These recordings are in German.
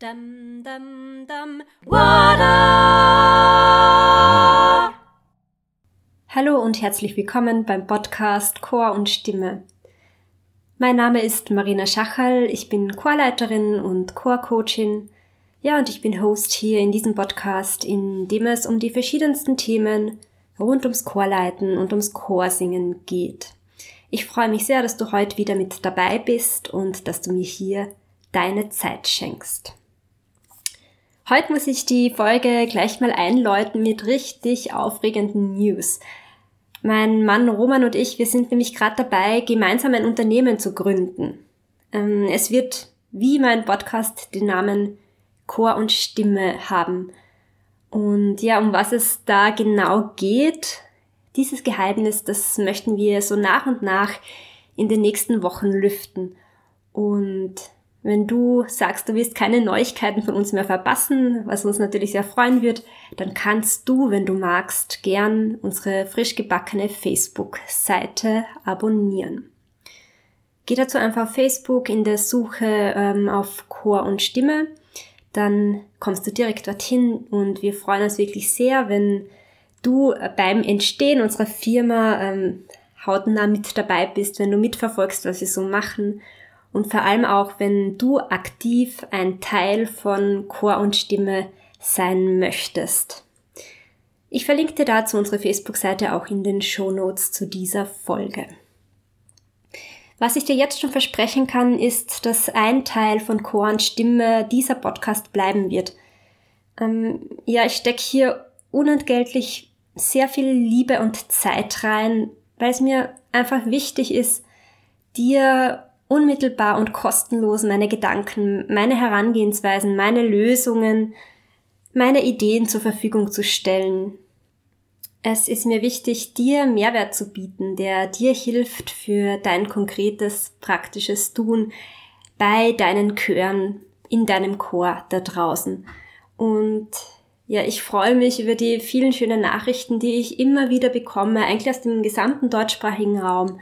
Dum, dum, dum, Wada! Hallo und herzlich willkommen beim Podcast Chor und Stimme. Mein Name ist Marina Schachal, ich bin Chorleiterin und Chorcoachin. Ja, und ich bin Host hier in diesem Podcast, in dem es um die verschiedensten Themen rund ums Chorleiten und ums Chorsingen geht. Ich freue mich sehr, dass du heute wieder mit dabei bist und dass du mir hier deine Zeit schenkst. Heute muss ich die Folge gleich mal einläuten mit richtig aufregenden News. Mein Mann Roman und ich, wir sind nämlich gerade dabei, gemeinsam ein Unternehmen zu gründen. Ähm, es wird, wie mein Podcast, den Namen Chor und Stimme haben. Und ja, um was es da genau geht, dieses Geheimnis, das möchten wir so nach und nach in den nächsten Wochen lüften. Und wenn du sagst, du willst keine Neuigkeiten von uns mehr verpassen, was uns natürlich sehr freuen wird, dann kannst du, wenn du magst, gern unsere frisch gebackene Facebook-Seite abonnieren. Geh dazu einfach auf Facebook in der Suche ähm, auf Chor und Stimme, dann kommst du direkt dorthin und wir freuen uns wirklich sehr, wenn du beim Entstehen unserer Firma ähm, hautnah mit dabei bist, wenn du mitverfolgst, was wir so machen und vor allem auch, wenn du aktiv ein Teil von Chor und Stimme sein möchtest. Ich verlinke dir dazu unsere Facebook-Seite auch in den Show Notes zu dieser Folge. Was ich dir jetzt schon versprechen kann, ist, dass ein Teil von Chor und Stimme dieser Podcast bleiben wird. Ähm, ja, ich stecke hier unentgeltlich sehr viel Liebe und Zeit rein, weil es mir einfach wichtig ist, dir unmittelbar und kostenlos meine Gedanken, meine Herangehensweisen, meine Lösungen, meine Ideen zur Verfügung zu stellen. Es ist mir wichtig, dir Mehrwert zu bieten, der dir hilft für dein konkretes, praktisches Tun bei deinen Chören, in deinem Chor da draußen. Und ja, ich freue mich über die vielen schönen Nachrichten, die ich immer wieder bekomme, eigentlich aus dem gesamten deutschsprachigen Raum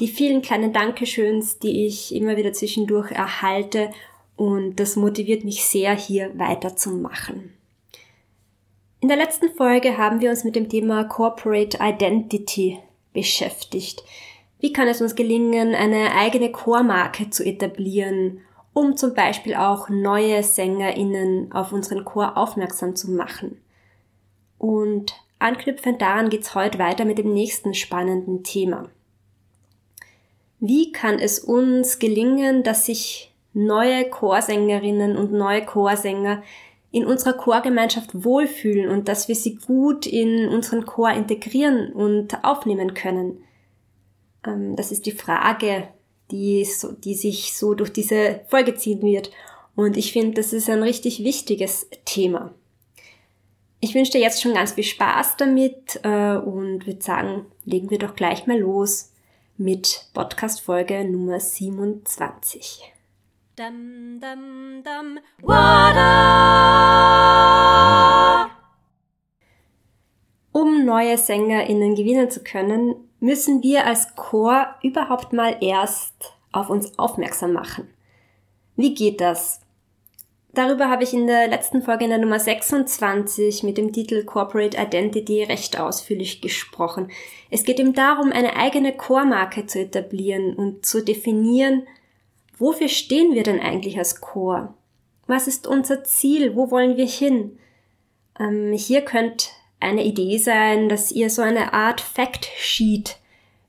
die vielen kleinen Dankeschöns, die ich immer wieder zwischendurch erhalte und das motiviert mich sehr, hier weiterzumachen. In der letzten Folge haben wir uns mit dem Thema Corporate Identity beschäftigt. Wie kann es uns gelingen, eine eigene Chormarke zu etablieren, um zum Beispiel auch neue SängerInnen auf unseren Chor aufmerksam zu machen? Und anknüpfend daran geht's heute weiter mit dem nächsten spannenden Thema. Wie kann es uns gelingen, dass sich neue Chorsängerinnen und neue Chorsänger in unserer Chorgemeinschaft wohlfühlen und dass wir sie gut in unseren Chor integrieren und aufnehmen können? Ähm, das ist die Frage, die, die sich so durch diese Folge ziehen wird. Und ich finde, das ist ein richtig wichtiges Thema. Ich wünsche dir jetzt schon ganz viel Spaß damit äh, und würde sagen, legen wir doch gleich mal los mit Podcast-Folge Nummer 27. Dum, dum, dum, um neue SängerInnen gewinnen zu können, müssen wir als Chor überhaupt mal erst auf uns aufmerksam machen. Wie geht das? Darüber habe ich in der letzten Folge in der Nummer 26 mit dem Titel Corporate Identity recht ausführlich gesprochen. Es geht ihm darum, eine eigene Core-Marke zu etablieren und zu definieren, wofür stehen wir denn eigentlich als Core? Was ist unser Ziel? Wo wollen wir hin? Ähm, hier könnte eine Idee sein, dass ihr so eine Art Fact Sheet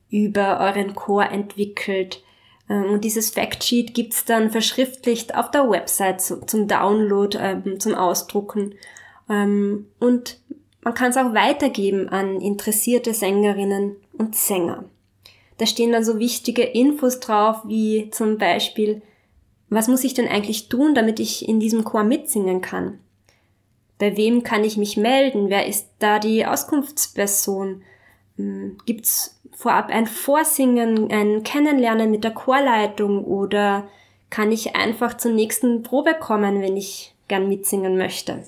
über euren Core entwickelt, und dieses Factsheet gibt's dann verschriftlicht auf der Website zum Download, ähm, zum Ausdrucken. Ähm, und man kann es auch weitergeben an interessierte Sängerinnen und Sänger. Da stehen dann so wichtige Infos drauf, wie zum Beispiel, was muss ich denn eigentlich tun, damit ich in diesem Chor mitsingen kann? Bei wem kann ich mich melden? Wer ist da die Auskunftsperson? Gibt's vorab ein Vorsingen, ein Kennenlernen mit der Chorleitung oder kann ich einfach zur nächsten Probe kommen, wenn ich gern mitsingen möchte?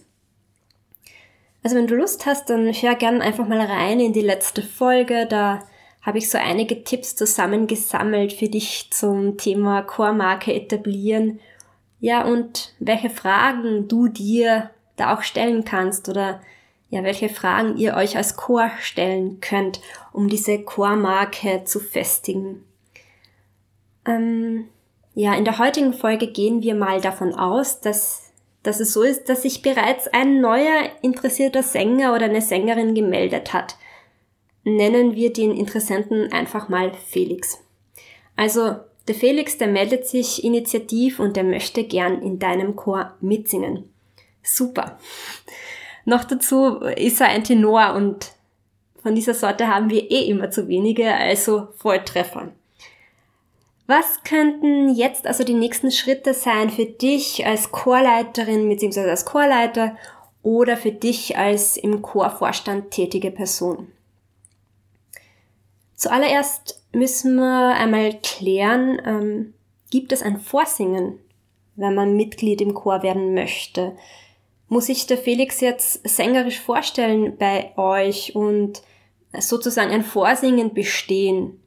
Also wenn du Lust hast, dann hör gern einfach mal rein in die letzte Folge. Da habe ich so einige Tipps zusammengesammelt für dich zum Thema Chormarke etablieren Ja, und welche Fragen du dir da auch stellen kannst oder ja, welche Fragen ihr euch als Chor stellen könnt, um diese Chormarke zu festigen. Ähm, ja, in der heutigen Folge gehen wir mal davon aus, dass, dass es so ist, dass sich bereits ein neuer interessierter Sänger oder eine Sängerin gemeldet hat. Nennen wir den Interessenten einfach mal Felix. Also, der Felix, der meldet sich initiativ und der möchte gern in deinem Chor mitsingen. Super. Noch dazu ist er ein Tenor und von dieser Sorte haben wir eh immer zu wenige, also Volltreffer. Was könnten jetzt also die nächsten Schritte sein für dich als Chorleiterin bzw. als Chorleiter oder für dich als im Chorvorstand tätige Person? Zuallererst müssen wir einmal klären, ähm, gibt es ein Vorsingen, wenn man Mitglied im Chor werden möchte? Muss sich der Felix jetzt sängerisch vorstellen bei euch und sozusagen ein Vorsingen bestehen.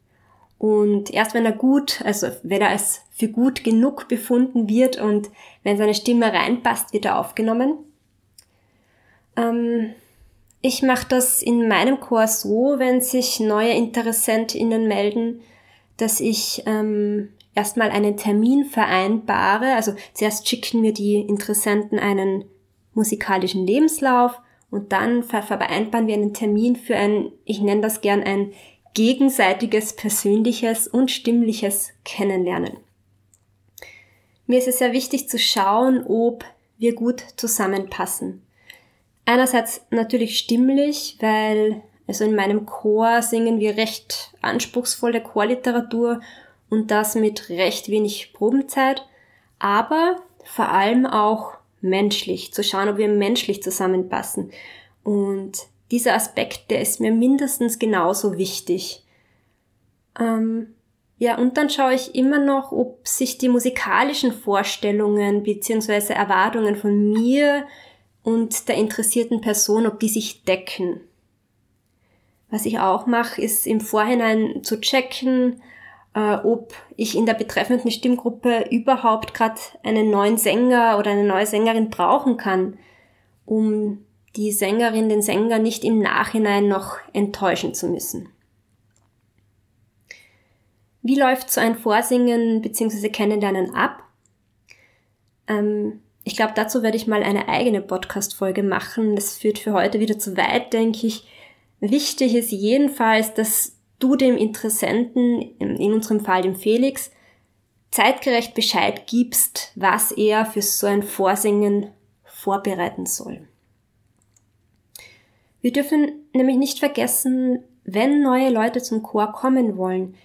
Und erst wenn er gut, also wenn er als für gut genug befunden wird und wenn seine Stimme reinpasst, wird er aufgenommen. Ähm, ich mache das in meinem Chor so, wenn sich neue InteressentInnen melden, dass ich ähm, erstmal einen Termin vereinbare. Also zuerst schicken mir die Interessenten einen musikalischen Lebenslauf und dann vereinbaren wir einen Termin für ein, ich nenne das gern ein gegenseitiges persönliches und stimmliches Kennenlernen. Mir ist es sehr wichtig zu schauen, ob wir gut zusammenpassen. Einerseits natürlich stimmlich, weil also in meinem Chor singen wir recht anspruchsvolle Chorliteratur und das mit recht wenig Probenzeit, aber vor allem auch menschlich, zu schauen, ob wir menschlich zusammenpassen. Und dieser Aspekt, der ist mir mindestens genauso wichtig. Ähm, ja, und dann schaue ich immer noch, ob sich die musikalischen Vorstellungen bzw. Erwartungen von mir und der interessierten Person, ob die sich decken. Was ich auch mache, ist im Vorhinein zu checken, äh, ob ich in der betreffenden Stimmgruppe überhaupt gerade einen neuen Sänger oder eine neue Sängerin brauchen kann, um die Sängerin, den Sänger nicht im Nachhinein noch enttäuschen zu müssen. Wie läuft so ein Vorsingen bzw. Kennenlernen ab? Ähm, ich glaube, dazu werde ich mal eine eigene Podcast-Folge machen. Das führt für heute wieder zu weit, denke ich. Wichtig ist jedenfalls, dass du dem Interessenten, in unserem Fall dem Felix, zeitgerecht Bescheid gibst, was er für so ein Vorsingen vorbereiten soll. Wir dürfen nämlich nicht vergessen, wenn neue Leute zum Chor kommen wollen,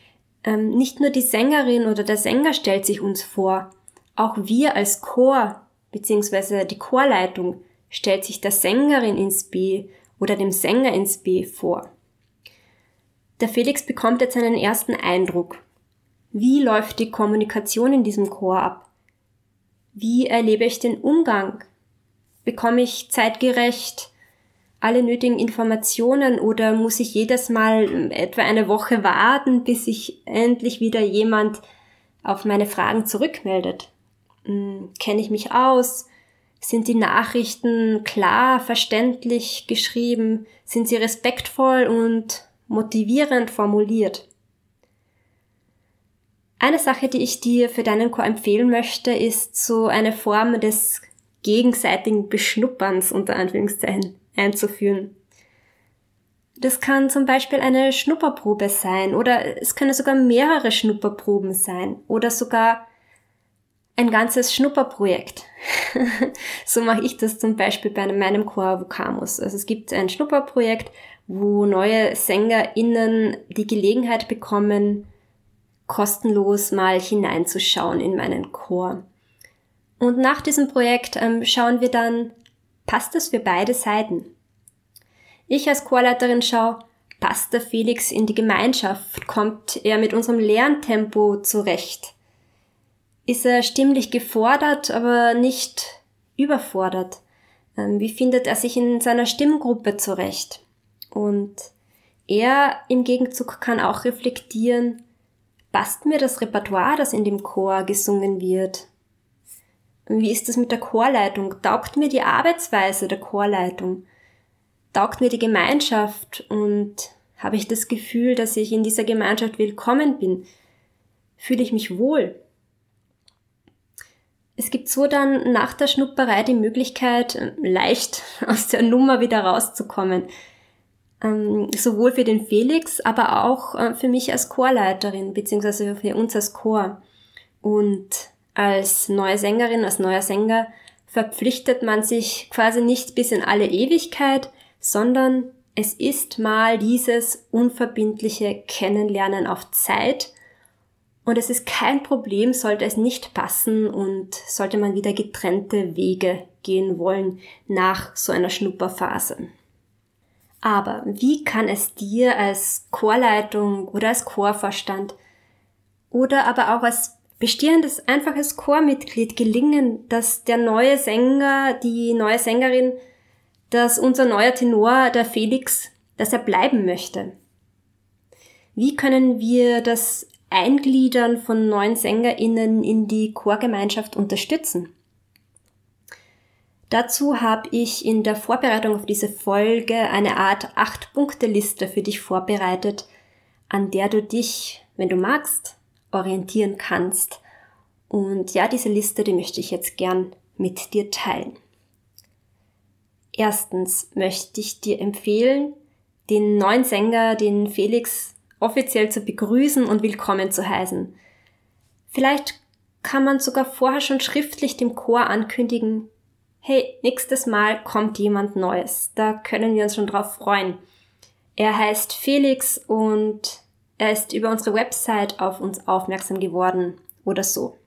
ähm, nicht nur die Sängerin oder der Sänger stellt sich uns vor, auch wir als Chor bzw. die Chorleitung stellt sich der Sängerin ins B oder dem Sänger ins B vor. Der Felix bekommt jetzt einen ersten Eindruck. Wie läuft die Kommunikation in diesem Chor ab? Wie erlebe ich den Umgang? Bekomme ich zeitgerecht alle nötigen Informationen oder muss ich jedes Mal etwa eine Woche warten, bis sich endlich wieder jemand auf meine Fragen zurückmeldet? Hm, kenne ich mich aus? Sind die Nachrichten klar, verständlich geschrieben? Sind sie respektvoll und motivierend formuliert. Eine Sache, die ich dir für deinen Chor empfehlen möchte, ist so eine Form des gegenseitigen Beschnupperns unter Anführungszeichen einzuführen. Das kann zum Beispiel eine Schnupperprobe sein oder es können sogar mehrere Schnupperproben sein oder sogar ein ganzes Schnupperprojekt. so mache ich das zum Beispiel bei meinem Chor Vocamus. Also es gibt ein Schnupperprojekt, wo neue SängerInnen die Gelegenheit bekommen, kostenlos mal hineinzuschauen in meinen Chor. Und nach diesem Projekt ähm, schauen wir dann, passt das für beide Seiten? Ich als Chorleiterin schaue, passt der Felix in die Gemeinschaft? Kommt er mit unserem Lerntempo zurecht? ist er stimmlich gefordert, aber nicht überfordert? Ähm, wie findet er sich in seiner Stimmgruppe zurecht? Und er im Gegenzug kann auch reflektieren, passt mir das Repertoire, das in dem Chor gesungen wird? Wie ist das mit der Chorleitung? Taugt mir die Arbeitsweise der Chorleitung? Taugt mir die Gemeinschaft und habe ich das Gefühl, dass ich in dieser Gemeinschaft willkommen bin? Fühle ich mich wohl? Es gibt so dann nach der Schnupperei die Möglichkeit, leicht aus der Nummer wieder rauszukommen. Ähm, sowohl für den Felix, aber auch äh, für mich als Chorleiterin, beziehungsweise für uns als Chor. Und als neue Sängerin, als neuer Sänger verpflichtet man sich quasi nicht bis in alle Ewigkeit, sondern es ist mal dieses unverbindliche Kennenlernen auf Zeit und es ist kein Problem, sollte es nicht passen und sollte man wieder getrennte Wege gehen wollen nach so einer Schnupperphase. Aber wie kann es dir als Chorleitung oder als Chorvorstand oder aber auch als bestehendes einfaches Chormitglied gelingen, dass der neue Sänger, die neue Sängerin, dass unser neuer Tenor, der Felix, dass er bleiben möchte? Wie können wir das Eingliedern von neuen SängerInnen in die Chorgemeinschaft unterstützen. Dazu habe ich in der Vorbereitung auf diese Folge eine Art Acht-Punkte-Liste für dich vorbereitet, an der du dich, wenn du magst, orientieren kannst. Und ja, diese Liste, die möchte ich jetzt gern mit dir teilen. Erstens möchte ich dir empfehlen, den neuen Sänger, den Felix offiziell zu begrüßen und willkommen zu heißen. Vielleicht kann man sogar vorher schon schriftlich dem Chor ankündigen, hey, nächstes Mal kommt jemand Neues. Da können wir uns schon drauf freuen. Er heißt Felix und er ist über unsere Website auf uns aufmerksam geworden oder so.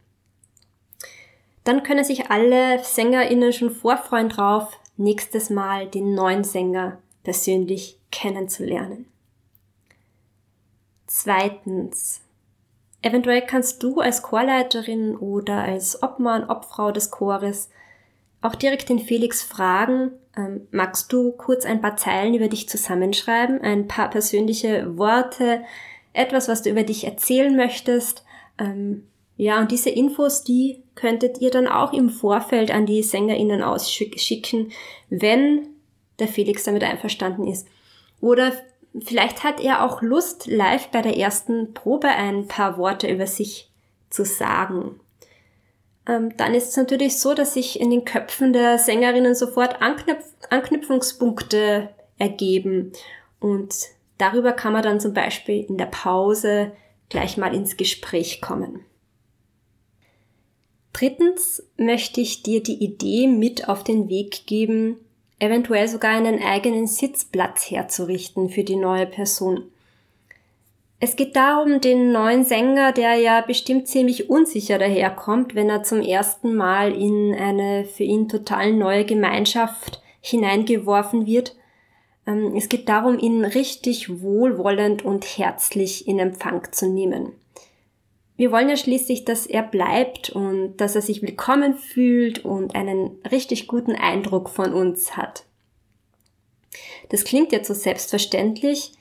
Dann können sich alle SängerInnen schon vorfreuen drauf, nächstes Mal den neuen Sänger persönlich kennenzulernen. Zweitens. Eventuell kannst du als Chorleiterin oder als Obmann, Obfrau des Chores auch direkt den Felix fragen, ähm, magst du kurz ein paar Zeilen über dich zusammenschreiben, ein paar persönliche Worte, etwas, was du über dich erzählen möchtest. Ähm, ja, und diese Infos, die könntet ihr dann auch im Vorfeld an die SängerInnen ausschicken, wenn der Felix damit einverstanden ist. Oder Vielleicht hat er auch Lust, live bei der ersten Probe ein paar Worte über sich zu sagen. Ähm, dann ist es natürlich so, dass sich in den Köpfen der Sängerinnen sofort Anknüpf Anknüpfungspunkte ergeben. Und darüber kann man dann zum Beispiel in der Pause gleich mal ins Gespräch kommen. Drittens möchte ich dir die Idee mit auf den Weg geben, eventuell sogar einen eigenen Sitzplatz herzurichten für die neue Person. Es geht darum, den neuen Sänger, der ja bestimmt ziemlich unsicher daherkommt, wenn er zum ersten Mal in eine für ihn total neue Gemeinschaft hineingeworfen wird. Ähm, es geht darum, ihn richtig wohlwollend und herzlich in Empfang zu nehmen. Wir wollen ja schließlich, dass er bleibt und dass er sich willkommen fühlt und einen richtig guten Eindruck von uns hat. Das klingt jetzt so selbstverständlich,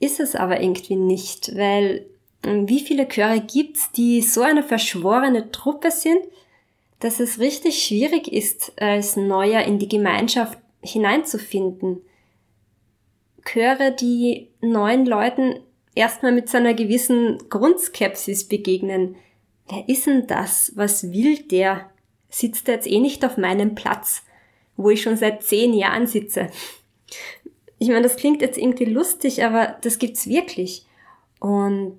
ist es aber irgendwie nicht, weil ähm, wie viele Chöre gibt's, die so eine verschworene Truppe sind, dass es richtig schwierig ist, als Neuer in die Gemeinschaft hineinzufinden. Chöre, die neuen Leuten erstmal mit so einer gewissen Grundskepsis begegnen. Wer ist denn das? Was will der? Sitzt er jetzt eh nicht auf meinem Platz, wo ich schon seit zehn Jahren sitze? Ich meine, das klingt jetzt irgendwie lustig, aber das gibt's wirklich. Und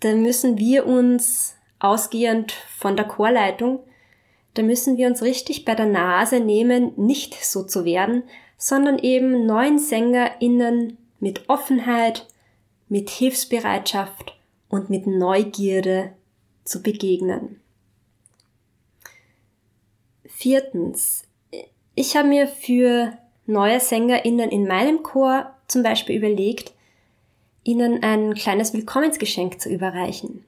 da müssen wir uns ausgehend von der Chorleitung, da müssen wir uns richtig bei der Nase nehmen, nicht so zu werden, sondern eben neuen SängerInnen mit Offenheit, mit Hilfsbereitschaft und mit Neugierde zu begegnen. Viertens. Ich habe mir für neue SängerInnen in meinem Chor zum Beispiel überlegt, ihnen ein kleines Willkommensgeschenk zu überreichen.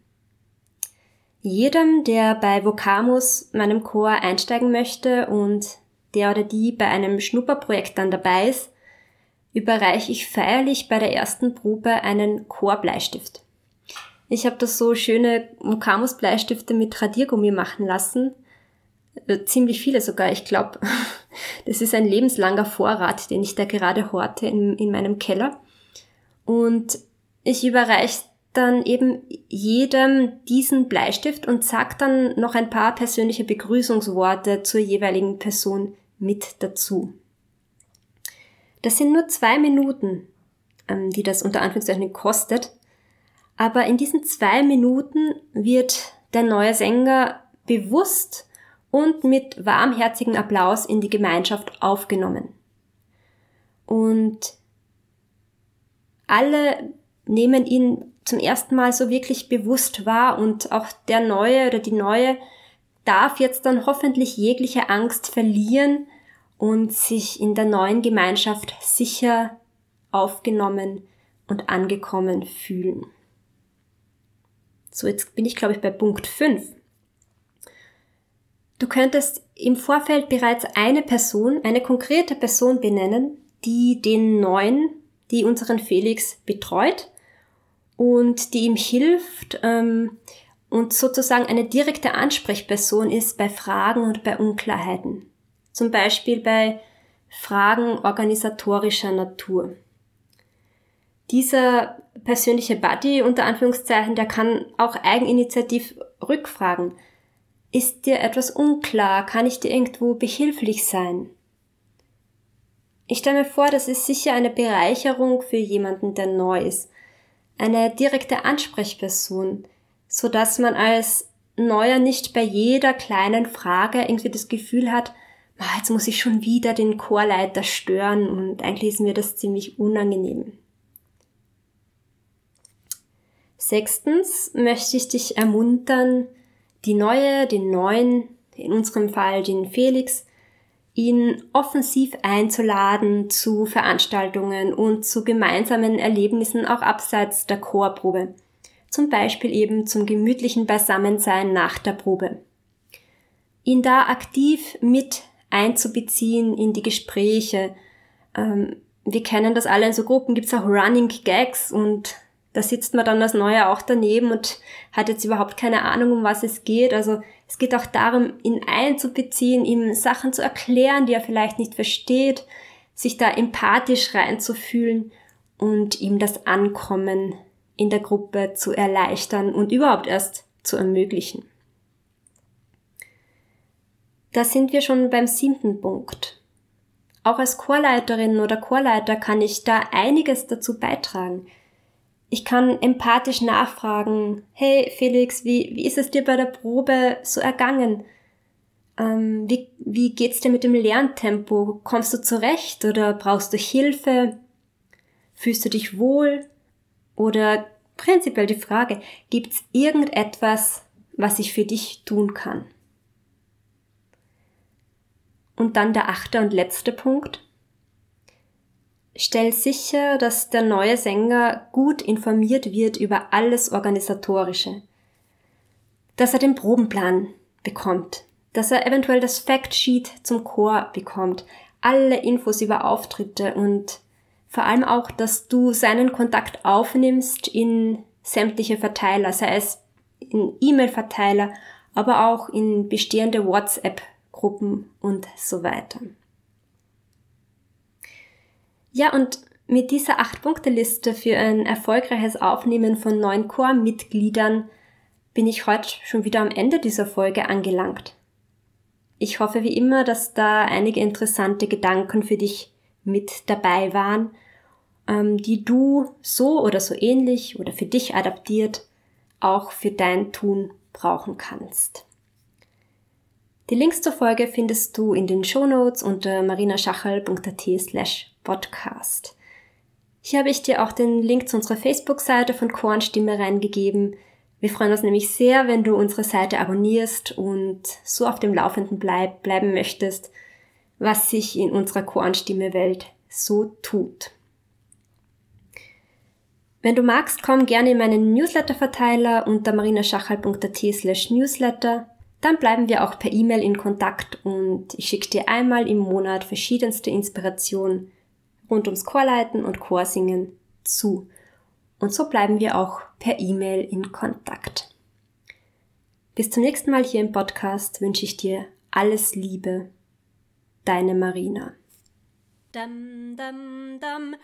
Jedem, der bei Vocamus, meinem Chor, einsteigen möchte und der oder die bei einem Schnupperprojekt dann dabei ist, überreiche ich feierlich bei der ersten Probe einen Chorbleistift. Ich habe das so schöne Mukamus Bleistifte mit Radiergummi machen lassen. Äh, ziemlich viele sogar. Ich glaube, das ist ein lebenslanger Vorrat, den ich da gerade horte in, in meinem Keller. Und ich überreiche dann eben jedem diesen Bleistift und sag dann noch ein paar persönliche Begrüßungsworte zur jeweiligen Person mit dazu. Das sind nur zwei Minuten, ähm, die das unter Anführungszeichen kostet. Aber in diesen zwei Minuten wird der neue Sänger bewusst und mit warmherzigem Applaus in die Gemeinschaft aufgenommen. Und alle nehmen ihn zum ersten Mal so wirklich bewusst wahr und auch der Neue oder die Neue darf jetzt dann hoffentlich jegliche Angst verlieren und sich in der neuen Gemeinschaft sicher aufgenommen und angekommen fühlen. So, jetzt bin ich, glaube ich, bei Punkt 5. Du könntest im Vorfeld bereits eine Person, eine konkrete Person benennen, die den neuen, die unseren Felix betreut und die ihm hilft ähm, und sozusagen eine direkte Ansprechperson ist bei Fragen und bei Unklarheiten. Zum Beispiel bei Fragen organisatorischer Natur. Dieser persönliche Buddy unter Anführungszeichen, der kann auch eigeninitiativ rückfragen. Ist dir etwas unklar? Kann ich dir irgendwo behilflich sein? Ich stelle mir vor, das ist sicher eine Bereicherung für jemanden, der neu ist. Eine direkte Ansprechperson, so dass man als Neuer nicht bei jeder kleinen Frage irgendwie das Gefühl hat, ah, jetzt muss ich schon wieder den Chorleiter stören und eigentlich ist mir das ziemlich unangenehm. Sechstens möchte ich dich ermuntern, die neue, den neuen, in unserem Fall den Felix, ihn offensiv einzuladen zu Veranstaltungen und zu gemeinsamen Erlebnissen auch abseits der Chorprobe. Zum Beispiel eben zum gemütlichen Beisammensein nach der Probe. Ihn da aktiv mit einzubeziehen in die Gespräche. Ähm, wir kennen das alle in so Gruppen, gibt es auch Running Gags und da sitzt man dann als Neuer auch daneben und hat jetzt überhaupt keine Ahnung, um was es geht. Also es geht auch darum, ihn einzubeziehen, ihm Sachen zu erklären, die er vielleicht nicht versteht, sich da empathisch reinzufühlen und ihm das Ankommen in der Gruppe zu erleichtern und überhaupt erst zu ermöglichen. Da sind wir schon beim siebten Punkt. Auch als Chorleiterin oder Chorleiter kann ich da einiges dazu beitragen. Ich kann empathisch nachfragen, hey Felix, wie, wie ist es dir bei der Probe so ergangen? Ähm, wie, wie geht's dir mit dem Lerntempo? Kommst du zurecht oder brauchst du Hilfe? Fühlst du dich wohl? Oder prinzipiell die Frage, gibt's irgendetwas, was ich für dich tun kann? Und dann der achte und letzte Punkt. Stell sicher, dass der neue Sänger gut informiert wird über alles Organisatorische. Dass er den Probenplan bekommt. Dass er eventuell das Factsheet zum Chor bekommt. Alle Infos über Auftritte und vor allem auch, dass du seinen Kontakt aufnimmst in sämtliche Verteiler, sei es in E-Mail-Verteiler, aber auch in bestehende WhatsApp-Gruppen und so weiter. Ja, und mit dieser 8-Punkte-Liste für ein erfolgreiches Aufnehmen von neuen Chormitgliedern bin ich heute schon wieder am Ende dieser Folge angelangt. Ich hoffe wie immer, dass da einige interessante Gedanken für dich mit dabei waren, ähm, die du so oder so ähnlich oder für dich adaptiert auch für dein Tun brauchen kannst. Die Links zur Folge findest du in den Shownotes unter marinaschachel.at slash Podcast. Hier habe ich dir auch den Link zu unserer Facebook-Seite von Kornstimme reingegeben. Wir freuen uns nämlich sehr, wenn du unsere Seite abonnierst und so auf dem Laufenden bleib, bleiben möchtest, was sich in unserer Kornstimme-Welt so tut. Wenn du magst, komm gerne in meinen Newsletter-Verteiler unter marinaschachal.at slash newsletter. Dann bleiben wir auch per E-Mail in Kontakt und ich schicke dir einmal im Monat verschiedenste Inspirationen rund ums Chorleiten und Chorsingen zu. Und so bleiben wir auch per E-Mail in Kontakt. Bis zum nächsten Mal hier im Podcast wünsche ich dir Alles Liebe. Deine Marina. Dum dum dum.